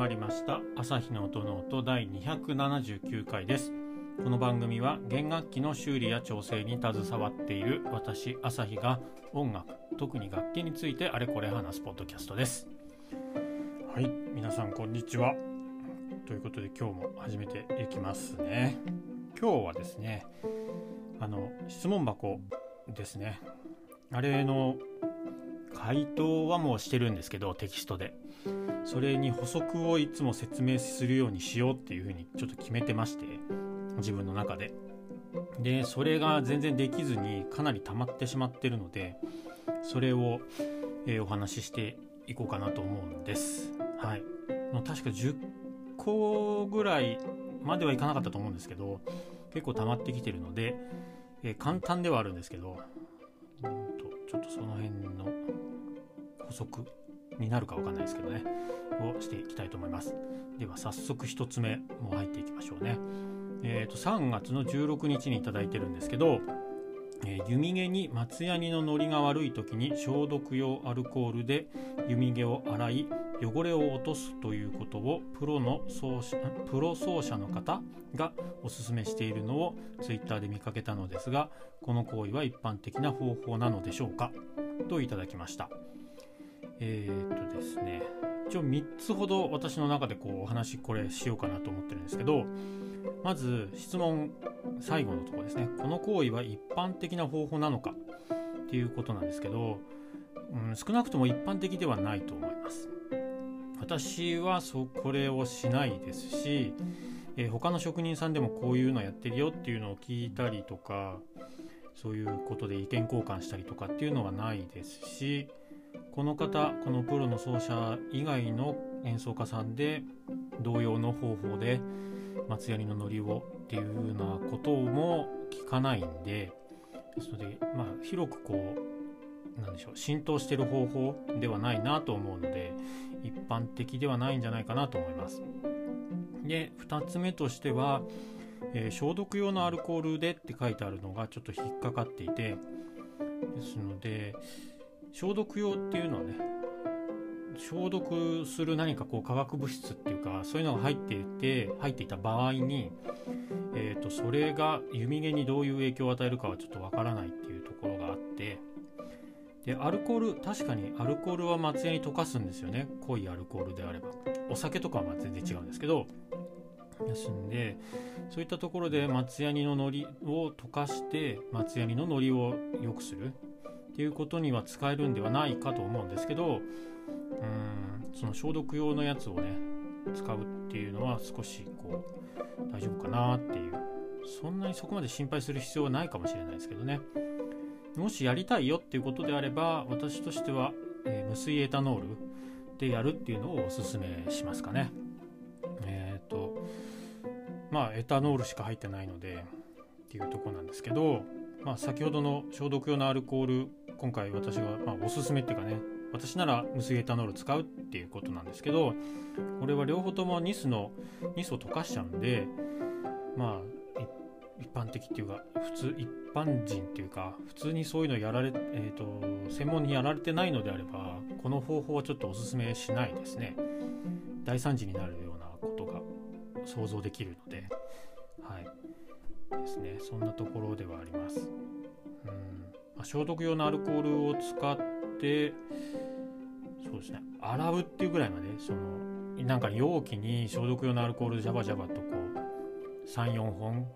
まりました。朝日の音の音第279回です。この番組は弦楽器の修理や調整に携わっている私朝日が音楽特に楽器についてあれこれ話すポッドキャストです。はい。皆さんこんにちは。ということで今日も始めていきますね。今日はですねあの質問箱ですね。あれの回答はもうしてるんですけどテキストでそれに補足をいつも説明するようにしようっていうふうにちょっと決めてまして自分の中で。でそれが全然できずにかなり溜まってしまってるのでそれを、えー、お話ししていこうかなと思うんです。はい。確か10個ぐらいまではいかなかったと思うんですけど結構溜まってきてるので、えー、簡単ではあるんですけどうんとちょっとその辺の補足になるかわかんないですけどね。をしていきたいと思います。では早速1つ目も入っていきましょうね。えーと、3月の16日に頂いてるんですけど、えー、弓毛に松ヤニのノリが悪い時に消毒用アルコールで弓毛を洗い汚れを落とすということをプロの奏者プロ奏者の方がおすすめしているのをツイッターで見かけたのですがこの行為は一般的な方法なのでしょうか？といただきました。えー、っとですね一応3つほど私の中でこうお話これしようかなと思ってるんですけどまず質問最後のところですね。この行為は一般的な方法なのかっていうことなんですけど、うん、少なくとも一般的ではないと思います。私はそこれをしないですし、えー、他の職人さんでもこういうのやってるよっていうのを聞いたりとかそういうことで意見交換したりとかっていうのはないですしこの方このプロの奏者以外の演奏家さんで同様の方法で松ヤニのノリをっていうようなことも聞かないんでですので、まあ、広くこうなんでしょう浸透してる方法ではないなと思うので一般的ではないんじゃないかなと思います。で2つ目としては、えー、消毒用のアルコールでって書いてあるのがちょっと引っかかっていてですので消毒用っていうのはね消毒する何かこう化学物質っていうかそういうのが入っていて入っていた場合に、えーと、それが弓毛にどういう影響を与えるかはちょっとわからないっていうところがあってでアルコール確かにアルコールは松ヤに溶かすんですよね。濃いアルコールであれば。お酒とかはま全然違うんですけどですんでそういったところで松ヤニの海苔を溶かして松ヤニの海苔を良くする。っていうことには使えるんではないかと思うんですけどうんその消毒用のやつをね使うっていうのは少しこう大丈夫かなっていう。そんなにそこまで心配する必要はないかもしれないですけどね。もしやりたいよっていうことであれば私としては、えー、無水エタノールでやるっていうのをおすすめしますかね。えっ、ー、とまあエタノールしか入ってないのでっていうとこなんですけど、まあ、先ほどの消毒用のアルコール今回私が、まあ、おすすめっていうかね私なら無水エタノール使うっていうことなんですけどこれは両方ともニスのニスを溶かしちゃうんでまあ一般的っていうか普通一般人っていうか普通にそういうのやられ、えーと、専門にやられてないのであればこの方法はちょっとおすすめしないですね。大惨事になるようなことが想像できるので。ですね。そんなところではあります。うん、まあ、消毒用のアルコールを使ってそうですね。洗うっていうぐらいまでそのなんか容器に消毒用のアルコールジャバジャバとこう34本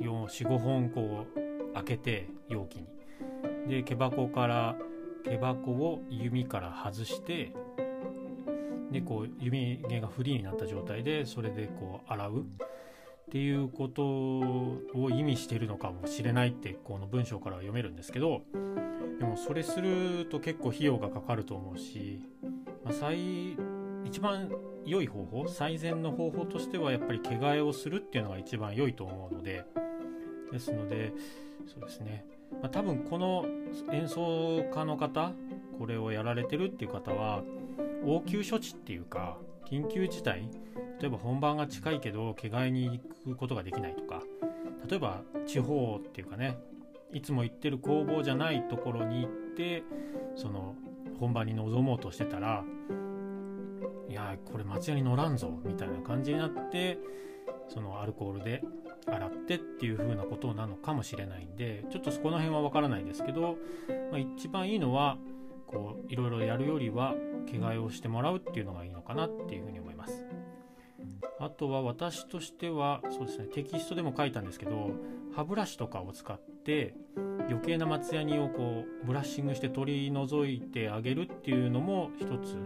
45本こう開けて容器に。で毛箱から毛箱を弓から外してでこう弓毛がフリーになった状態でそれでこう洗う。っていうことを意味してるのかもしれないってこの文章から読めるんですけどでもそれすると結構費用がかかると思うし、まあ、最一番良い方法最善の方法としてはやっぱり毛替えをするっていうのが一番良いと思うのでですのでそうですね、まあ、多分この演奏家の方これをやられてるっていう方は応急処置っていうか緊急事態例えば本番が近いけど毛替えに行くことができないとか例えば地方っていうかねいつも行ってる工房じゃないところに行ってその本番に臨もうとしてたらいやこれ松屋に乗らんぞみたいな感じになってそのアルコールで洗ってっていう風なことなのかもしれないんでちょっとそこの辺はわからないですけど、まあ、一番いいのはこういろいろやるよりは着替えをしてもらうっていうのがいいのかなっていうふうに思います。あとは私としてはそうですねテキストでも書いたんですけど歯ブラシとかを使って余計な松ヤニをこうブラッシングして取り除いてあげるっていうのも一つ。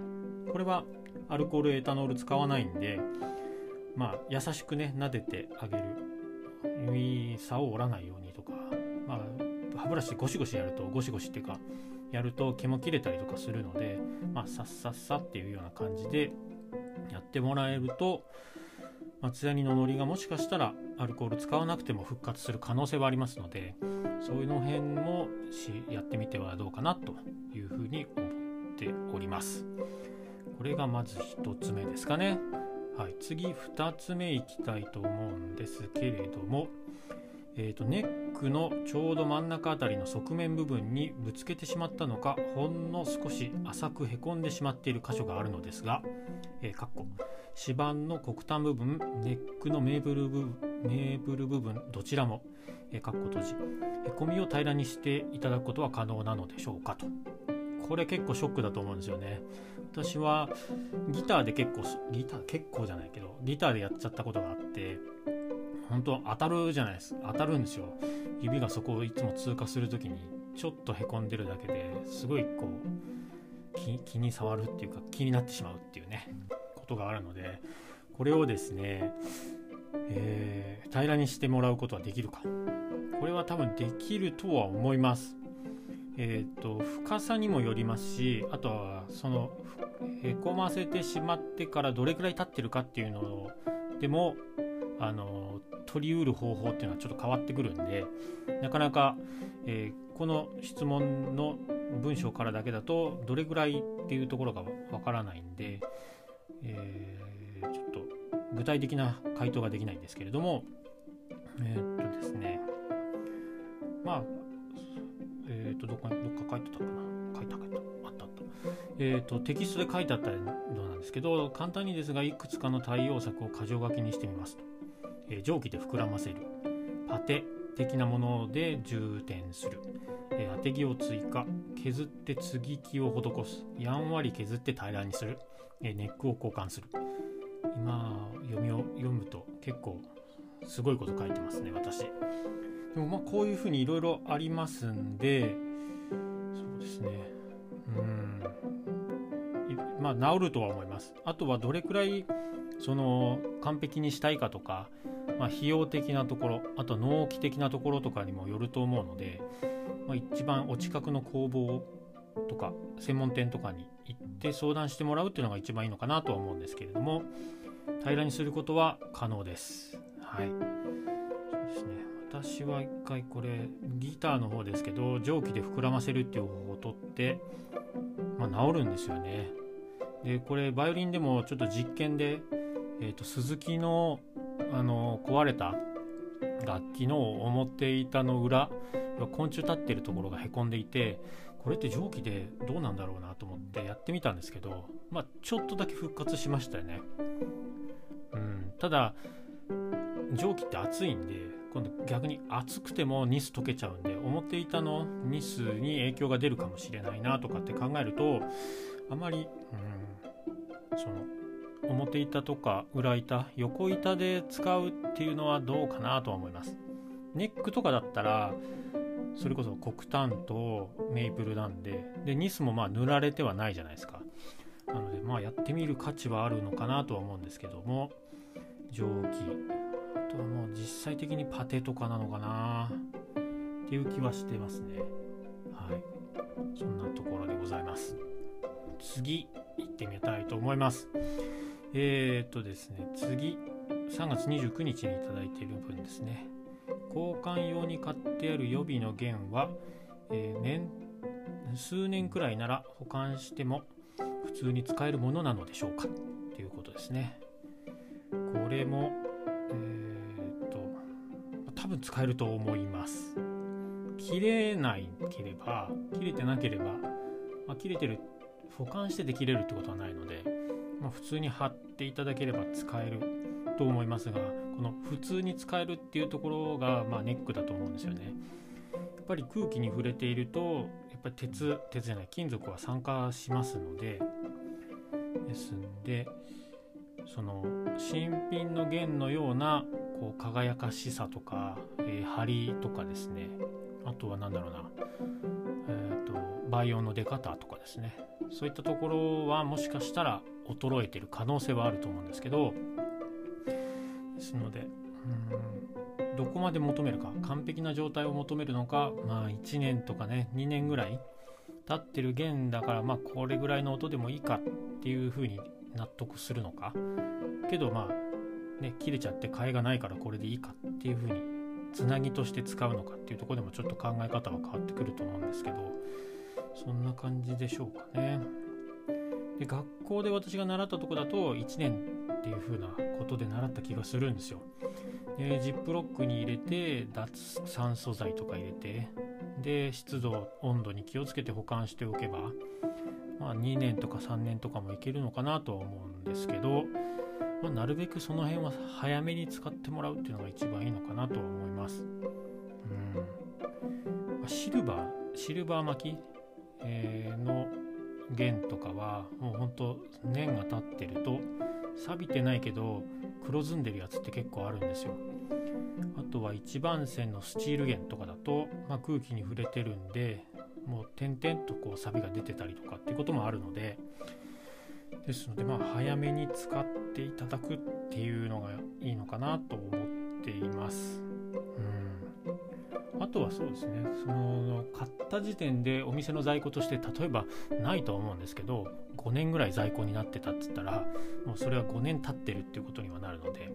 これはアルコールエタノール使わないんでまあ優しくね撫でてあげる。指差を折らないようにとかまあ歯ブラシゴシゴシやるとゴシゴシっていうかやると毛も切れたりとかするので、まあ、さっさっさっていうような感じでやってもらえると松ヤニの海苔がもしかしたらアルコール使わなくても復活する可能性はありますのでそういうの辺もやってみてはどうかなというふうに思っております。これがまず1つ目ですかね。はい次2つ目いきたいと思うんですけれどもえーと、ネックのちょうど真ん中あたりの側面部分にぶつけてしまったのかほんの少し浅くへこんでしまっている箇所があるのですが、えー、かっこ指板の黒端部分ネックのメーブル部分メーブル部分どちらも、えー、かっこ閉じ。へこみを平らにしていただくことは可能なのでしょうかと。これ結構ショックだと思うんですよね。私はギターで結構ギター結構じゃないけどギターでやっちゃったことがあって本当当たるじゃないです。当たるんですよ。指がそこをいつも通過する時にちょっとへこんでるだけですごいこう気に触るっていうか気になってしまうっていうねことがあるのでこれをですね、えー、平らにしてもらうことはできるか。これは多分できるとは思います。えっ、ー、と深さにもよりますしあとはそのへこませてしまってからどれくらい経ってるかっていうのでもあの取りうる方法っていうのはちょっと変わってくるんでなかなか、えー、この質問の文章からだけだとどれぐらいっていうところがわからないんで、えー、ちょっと具体的な回答ができないんですけれどもえー、っとですね。まあえー、っとどっかどっか書いてたかな。書いた書いたあったあった。えー、っとテキストで書いてあったのなんですけど簡単にですがいくつかの対応策を箇条書きにしてみますと。えー、蒸気で膨らませる。パテ的なもので充填する、え、当て木を追加。削って継ぎ木を施す。やんわり削って平らにする、え、ネックを交換する。今読みを読むと結構すごいこと書いてますね私。でもまあこういうふうにいろいろありますんでそうですね。うん。まあ治るとは思います。あとはどれくらいその完璧にしたいかとかまあ、費用的なところあと納期的なところとかにもよると思うので、まあ、一番お近くの工房とか専門店とかに行って相談してもらうっていうのが一番いいのかなとは思うんですけれども平らにすることは可能です。はいそうですね私は一回これギターの方ですけど蒸気で膨らませるっていう方法をとって、まあ、治るんですよね。でこれバイオリンでもちょっと実験で、えーと鈴木のあの壊れた楽器の表板の裏昆虫立ってるところがへこんでいてこれって蒸気でどうなんだろうなと思ってやってみたんですけどまあちょっとだけ復活しましたよね。うん、ただ蒸気って熱いんで今度逆に熱くてもニス溶けちゃうんで表板のニスに影響が出るかもしれないなとかって考えるとあまり、うん、その表板とか裏板横板で使うっていうのはどうかなとは思います。ネックとかだったらそれこそ黒炭とメイプルなんででニスもまあ塗られてはないじゃないですか。なのでまあやってみる価値はあるのかなとは思うんですけども蒸気。あとはもう実際的にパテとかなのかな。っていう気はしてますね。はい。そんなところでございます。次行ってみたいと思います。えー、っとですね、次、3月29日にいただいている分ですね。交換用に買ってある予備の弦は、えー、年数年くらいなら保管しても普通に使えるものなのでしょうか？ということですね。これも、えー、っと、多分使えると思います。切れないければ、切れてなければ、まあ、切れてる保管してできれるってことはないので、まあ、普通に貼っていただければ使えると思いますがこの普通に使えるっていうところがまあネックだと思うんですよね。やっぱり空気に触れているとやっぱり鉄鉄じゃない金属は酸化しますのでですんでその新品の弦のようなこう輝かしさとか、えー、張りとかですね。あとは何だろうな、えーと、倍音の出方とかですね。そういったところはもしかしたら衰えてる可能性はあると思うんですけどですのでうんどこまで求めるか完璧な状態を求めるのかまあ1年とかね2年ぐらい経ってる弦だからまあこれぐらいの音でもいいかっていうふうに納得するのかけどまあね切れちゃって替えがないからこれでいいかっていうふうにつなぎとして使うのかっていうとこでもちょっと考え方は変わってくると思うんですけどそんな感じでしょうかね。で学校で私が習ったとこだと1年っていう風なことで習った気がするんですよ。でジップロックに入れて脱酸素剤とか入れてで湿度温度に気をつけて保管しておけばまあ、2年とか3年とかもいけるのかなとは思うんですけど、まあ、なるべくその辺は早めに使ってもらうっていうのが一番いいのかなとは思います。うん、シルバーシルバー巻き、えー、の弦とかはもうほんと年が経ってると錆びてないけど黒ずんでるやつって結構あるんですよ。あとは一番線のスチール弦とかだと、まあ、空気に触れてるんでもう点々とこうサビが出てたりとかっていうこともあるのでですのでまあ早めに使っていただくっていうのがいいのかなと思っています。うんあとはそうですね。その買った時点でお店の在庫として例えばないとは思うんですけど5年ぐらい在庫になってたっつったらもうそれは5年経ってるっていうことにはなるので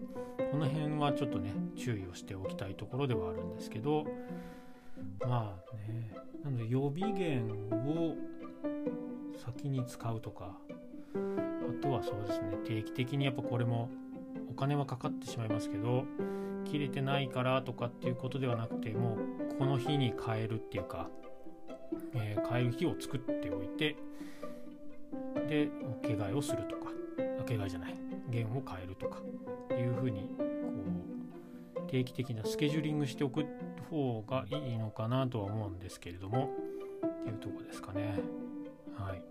この辺はちょっとね注意をしておきたいところではあるんですけどまあねなので予備源を先に使うとかあとはそうですね定期的にやっぱこれもお金はかかってしまいますけど切れてないからとかっていうことではなくてもうこの日に変えるっていうか、えー、変える日を作っておいてで毛替えをするとか毛替えじゃない弦を変えるとかいうふうにこう定期的なスケジューリングしておく方がいいのかなとは思うんですけれどもっていうとこですかね。はい。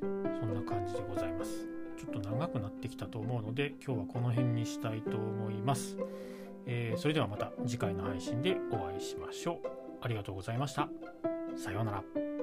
そんな感じでございます。ちょっと長くなってきたと思うので今日はこの辺にしたいと思います、えー、それではまた次回の配信でお会いしましょう。ありがとうございました。さようなら。